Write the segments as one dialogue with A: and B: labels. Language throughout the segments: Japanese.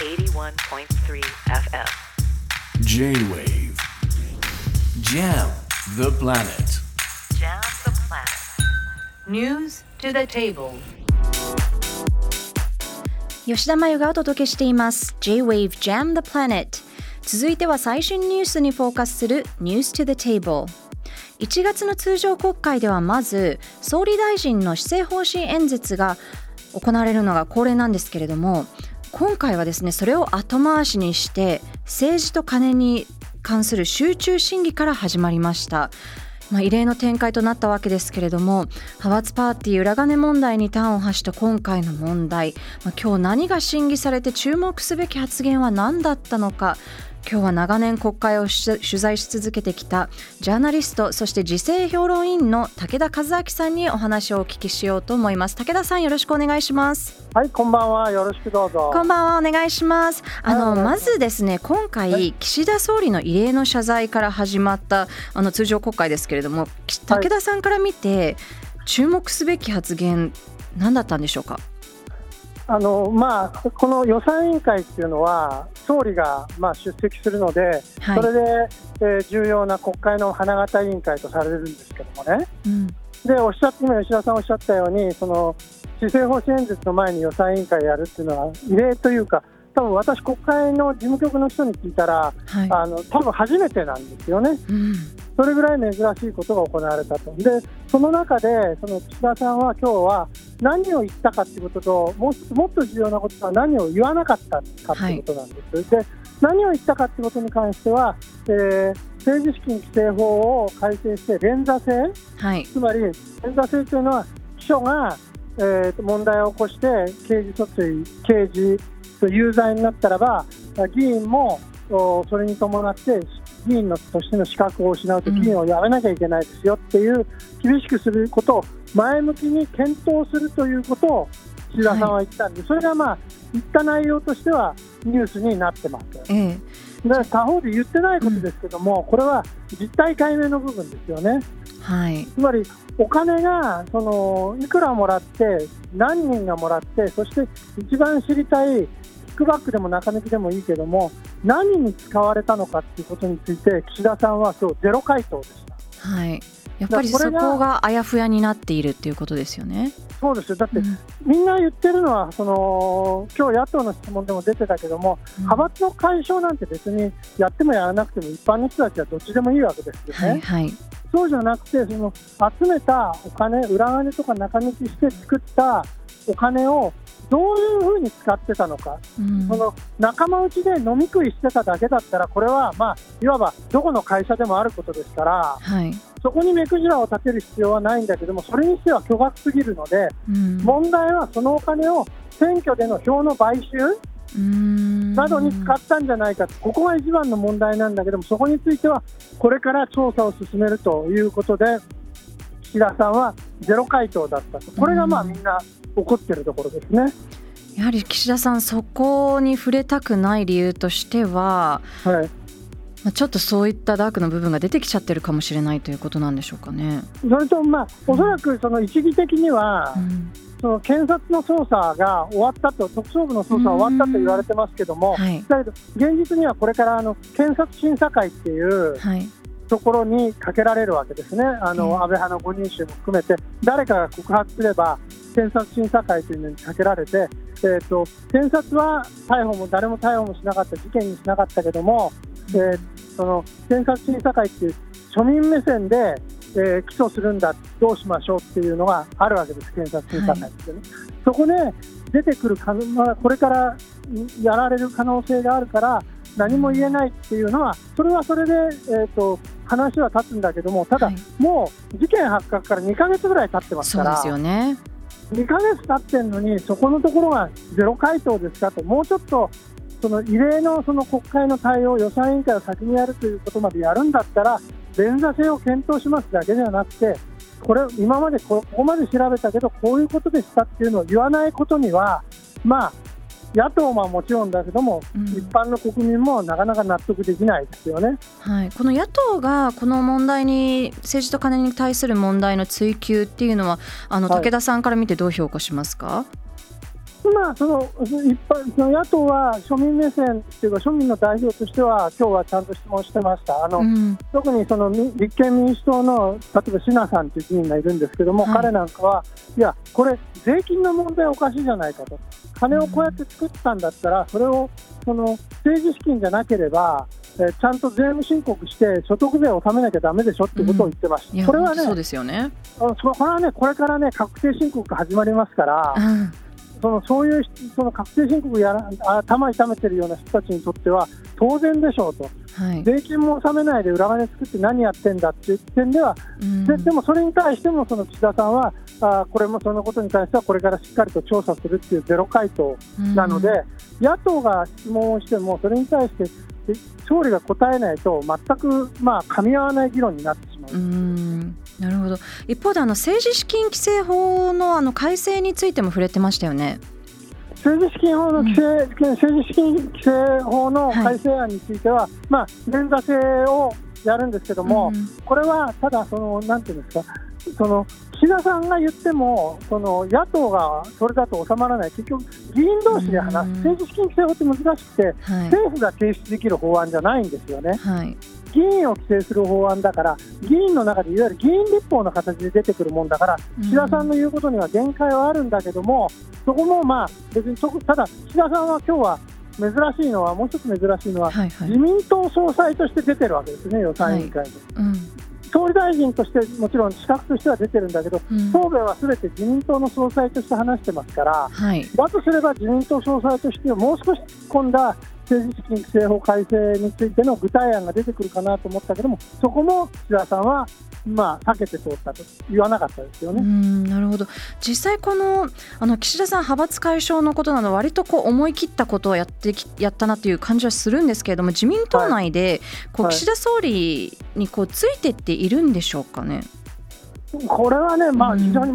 A: 81.3 FM.
B: J-Wave Jam the planet
A: Jam the planet. News to the table.
C: 吉田真由がお届けしています J-Wave Jam the Planet 続いては最新ニュースにフォーカスする News to the Table 1月の通常国会ではまず総理大臣の施政方針演説が行われるのが恒例なんですけれども今回はですねそれを後回しにして政治と金に関する集中審議から始まりました。まあ、異例の展開となったわけですけれども派閥パーティー裏金問題に端を発した今回の問題、まあ、今日何が審議されて注目すべき発言は何だったのか今日は長年国会を取材し続けてきたジャーナリストそして時勢評論員の武田和明さんにお話をお聞きしようと思います。武田さんよろしくお願いします。
D: はいこんばんは。よろしくどうぞ。
C: こんばんは。お願いします。あの、まずですね今回、岸田総理の異例の謝罪から始まったあの通常国会ですけれども武田さんから見て、注目すべき発言何だったんでしょうか？
D: あのまあ、この予算委員会っていうのは、総理がまあ出席するので、はい、それで、えー、重要な国会の花形委員会とされるんですけどもね、うん、でおっしゃ今、吉田さんおっしゃったように、その施政方針演説の前に予算委員会やるっていうのは異例というか、多分私、国会の事務局の人に聞いたら、はい、あの多分初めてなんですよね。うん。それぐらい珍しいことが行われたと、でその中で、その岸田さんは今日は何を言ったかということと、ももっと重要なことは何を言わなかったかということなんです。はい、で何を言ったかということに関しては、えー、政治資金規正法を改正して連座制、はい、つまり連座制というのは秘書が、えー、問題を起こして刑事訴追、刑事有罪になったらば議員もそれに伴って議員のとしての資格を失うと議員を辞めなきゃいけないですよっていう厳しくすることを前向きに検討するということを岸田さんは言ったんで、はい、それがまあ言った内容としてはニュースになってます。ええ、で他方で言ってないことですけども、うん、これは実態解明の部分ですよね。はい、つまりお金がそのいくらもらって何人がもらってそして一番知りたいックバックでも中抜きでもいいけども何に使われたのかということについて岸田さんは今日ゼロ回答でした。
C: はいやっぱりそこがあやふやになっているっていうことですよね。
D: そうですよ。だって、うん、みんな言ってるのはその今日野党の質問でも出てたけども、うん、派閥の解消なんて別にやってもやらなくても一般の人たちはどっちでもいいわけですよね。はい、はい、そうじゃなくてその集めたお金裏金とか中抜きして作ったお金をどういうふうに使ってたのか、うん、その仲間内で飲み食いしてただけだったら、これは、まあ、いわばどこの会社でもあることですから、はい、そこに目くじらを立てる必要はないんだけども、それにしては巨額すぎるので、うん、問題はそのお金を選挙での票の買収などに使ったんじゃないか、ここが一番の問題なんだけども、そこについてはこれから調査を進めるということで、岸田さんはゼロ回答だったと、これがまあみんな起こっているところですね。
C: やはり岸田さん、そこに触れたくない理由としては、はいまあ、ちょっとそういったダークの部分が出てきちゃってるかもしれないということなんでしょうかね。
D: それと、まあ、おそらくその一義的には、うん、その検察の捜査が終わったと、特捜部の捜査が終わったと言われてますけども、はい、だけど、現実にはこれからあの検察審査会っていう、はい。ところにかけられるわけですね、あの安倍派の5人衆も含めて、誰かが告発すれば、検察審査会というのにかけられて、えーと、検察は逮捕も誰も逮捕もしなかった、事件にしなかったけども、えー、その検察審査会っていう庶民目線で、えー、起訴するんだ、どうしましょうっていうのがあるわけです、検察審査会ってね。はい、そこで出てくる可能、まあ、これからやられる可能性があるから、何も言えないっていうのは、それはそれで、えーと、話は立つんだけども、ただ、はい、もう事件発覚から2か月ぐらい経ってますから、
C: そうですよね
D: 2か月経ってるのに、そこのところがゼロ回答ですかと、もうちょっとその異例のその国会の対応、予算委員会を先にやるということまでやるんだったら、連座制を検討しますだけではなくて、これ、今までここまで調べたけど、こういうことでしたっていうのを言わないことには、まあ、野党はもちろんだけども、うん、一般の国民もなかなか納得できないですよね、
C: はい、この野党がこの問題に政治と金に対する問題の追及っていうのはあの武田さんから見てどう評価しますか、
D: まあ、その一般その野党は庶民目線っていうか庶民の代表としては今日はちゃんと質問してました。あの、うん、特にその立憲民主党の例えばシナさんという議員がいるんですけども、はい、彼なんかはいやこれ税金の問題おかしいじゃないかと。金をこうやって作ったんだったらそれをその政治資金じゃなければえちゃんと税務申告して所得税を納めなきゃだめでしょってことを言ってました、うん、これはね
C: そうですよね。
D: これはねこれからね確定申告が始まりますから、うんそのそういうその確定申告や頭痛めてるような人たちにとっては当然でしょうと、はい、税金も納めないで裏金作って何やってんだっていう点では、ででもそれに対してもその岸田さんはあこれもそのことに関してはこれからしっかりと調査するっていうゼロ回答なので、野党が質問をしてもそれに対して総理が答えないと全くまあ噛み合わない議論になってしまう。
C: うなるほど。一方であの政治資金規正法のあの改正についても触れてましたよね。
D: 政治資金法の規制、うん、政治資金規正法の改正案については、はい、まあ、連座制をやるんですけども、うん、これはただその、なんていうんですか、その岸田さんが言っても、その野党がそれだと収まらない、結局、議員同士で話す、政治資金規正法って難しくて、はい、政府が提出できる法案じゃないんですよね。はい議員を規制する法案だから、議員の中でいわゆる議員立法の形で出てくるもんだから、岸田さんの言うことには限界はあるんだけども、そこもまあ別にただ、岸田さんは今日は珍しいのは、もう一つ珍しいのは、はいはい、自民党総裁として出てるわけですね、予算委員会で。はい。うん。総理大臣としてもちろん資格としては出てるんだけど、うん、答弁はすべて自民党の総裁として話してますから、はい、だとすれば自民党総裁としてもう少し突っ込んだ政治資金規正法改正についての具体案が出てくるかなと思ったけども、そこも岸田さんはまあ、避けて通ったと言わなかったですよね。
C: なるほど。実際、このあの岸田さん、派閥解消のことなど、割とこう思い切ったことをやってきやったなという感じはするんですけれども、自民党内でこう、岸田総理にこうついていっているんでしょうかね？
D: これはね、まあ、非常に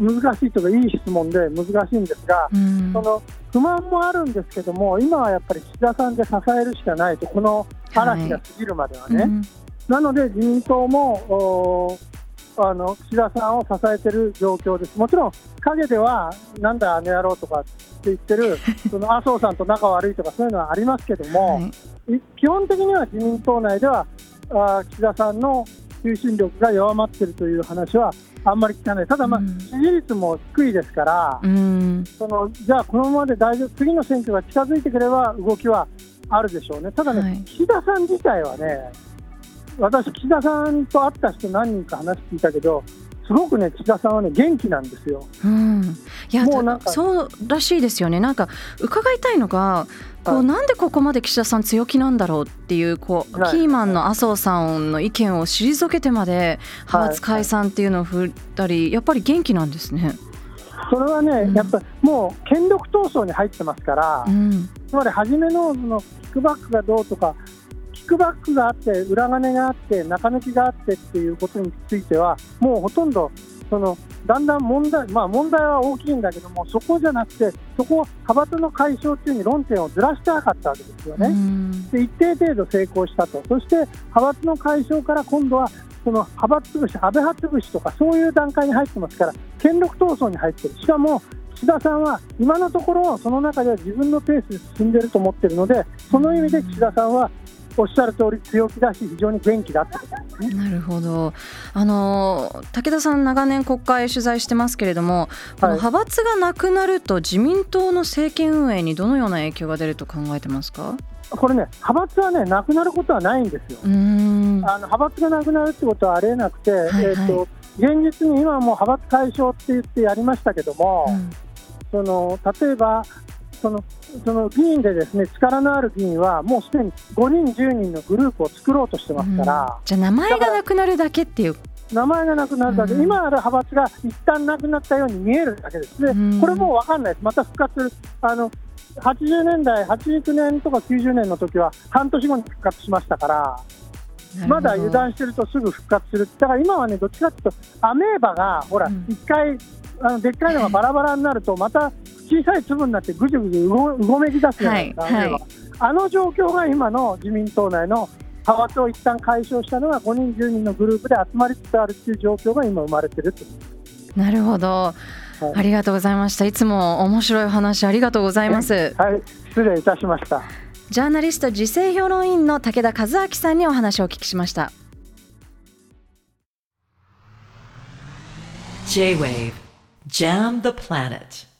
D: 難しいというか、いい質問で難しいんですが、その不満もあるんですけども、今はやっぱり岸田さんで支えるしかないと、この嵐が過ぎるまではね。はい。うん、なので、自民党もあの岸田さんを支えている状況です。もちろん陰ではなんだあの野郎とかって言ってる その麻生さんと仲悪いとかそういうのはありますけども、はい、基本的には自民党内ではあ岸田さんの推進力が弱まっているという話はあんまり聞かない、ただ、まあ、支持率も低いですから、うん、そのじゃあ、このままで大丈夫、次の選挙が近づいてくれば動きはあるでしょうね、ただね、はい、岸田さん自体はね、私、岸田さんと会った人、何人か話聞いたけど、すごくね、岸田さんはね、元気なんですよ。
C: うん、いや、もうなんか。そうらしいですよね、なんか伺いたいのが、こうなんでここまで岸田さん強気なんだろうっていうこうキーマンの麻生さんの意見を退けてまで派閥解散っていうのを振ったりやっぱり元気なんですね。
D: それはね、うん、やっぱりもう権力闘争に入ってますから、うん、つまり初めのそのキックバックがどうとかクバックがあって裏金があって中抜きがあってっていうことについてはもうほとんどそのだんだん問題、まあ、問題は大きいんだけども、そこじゃなくて、そこを派閥の解消というふうに論点をずらしてなかったわけですよね。で一定程度成功したと、そして派閥の解消から今度はその派閥潰し、安倍派潰しとか、そういう段階に入ってますから、権力闘争に入ってる、しかも岸田さんは今のところ、その中では自分のペースで進んでいると思っているので、その意味で岸田さんはおっしゃる通り強気だし非常に元気だってことですね。
C: なるほど。あの武田さん長年国会取材してますけれども、この派閥がなくなると自民党の政権運営にどのような影響が出ると考えてますか？
D: これね、派閥はね、なくなることはないんですよ。あの派閥がなくなるってことはありえなくて、はいはい、えーと、現実に今も派閥解消って言ってやりましたけども、うん、その例えばそのその議員でですね力のある議員はもうすでに5人、10人のグループを作ろうとしてますから、
C: うん、じゃあ名前がなくなるだけっていう。
D: 名前がなくなるだけ、うん、今ある派閥が一旦なくなったように見えるだけですね、うん、これもう分かんないです、また復活する。あの80年代、89年とか90年の時は半年後に復活しましたから、まだ油断してるとすぐ復活する、だから今はね、どっちかというと、アメーバがほら、一回、あのでっかいのがバラバラになると、また小さい粒になってぐじゅぐじゅうごうごめき出すじゃな、はいはい、あの状況が今の自民党内の派閥を一旦解消したのは5人、10人のグループで集まりつつあるという状況が今、生まれてる
C: なるほど、はい、ありがとうございました。いつも面白い話ありがとうございます。
D: はい、失礼いたしました。
C: ジャーナリスト時政評論員の武田和明さんにお話をお聞きしました。
A: J-Wave Jam the Planet